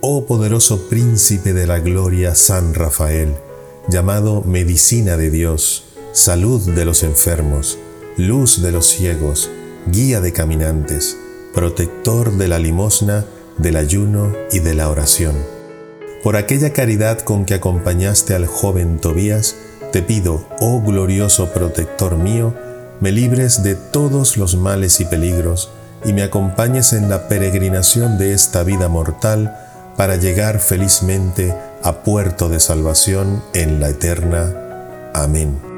poderoso príncipe de la gloria San Rafael, llamado medicina de Dios, salud de los enfermos, luz de los ciegos, guía de caminantes, protector de la limosna, del ayuno y de la oración. Por aquella caridad con que acompañaste al joven Tobías, te pido, oh glorioso protector mío, me libres de todos los males y peligros, y me acompañes en la peregrinación de esta vida mortal para llegar felizmente a puerto de salvación en la eterna. Amén.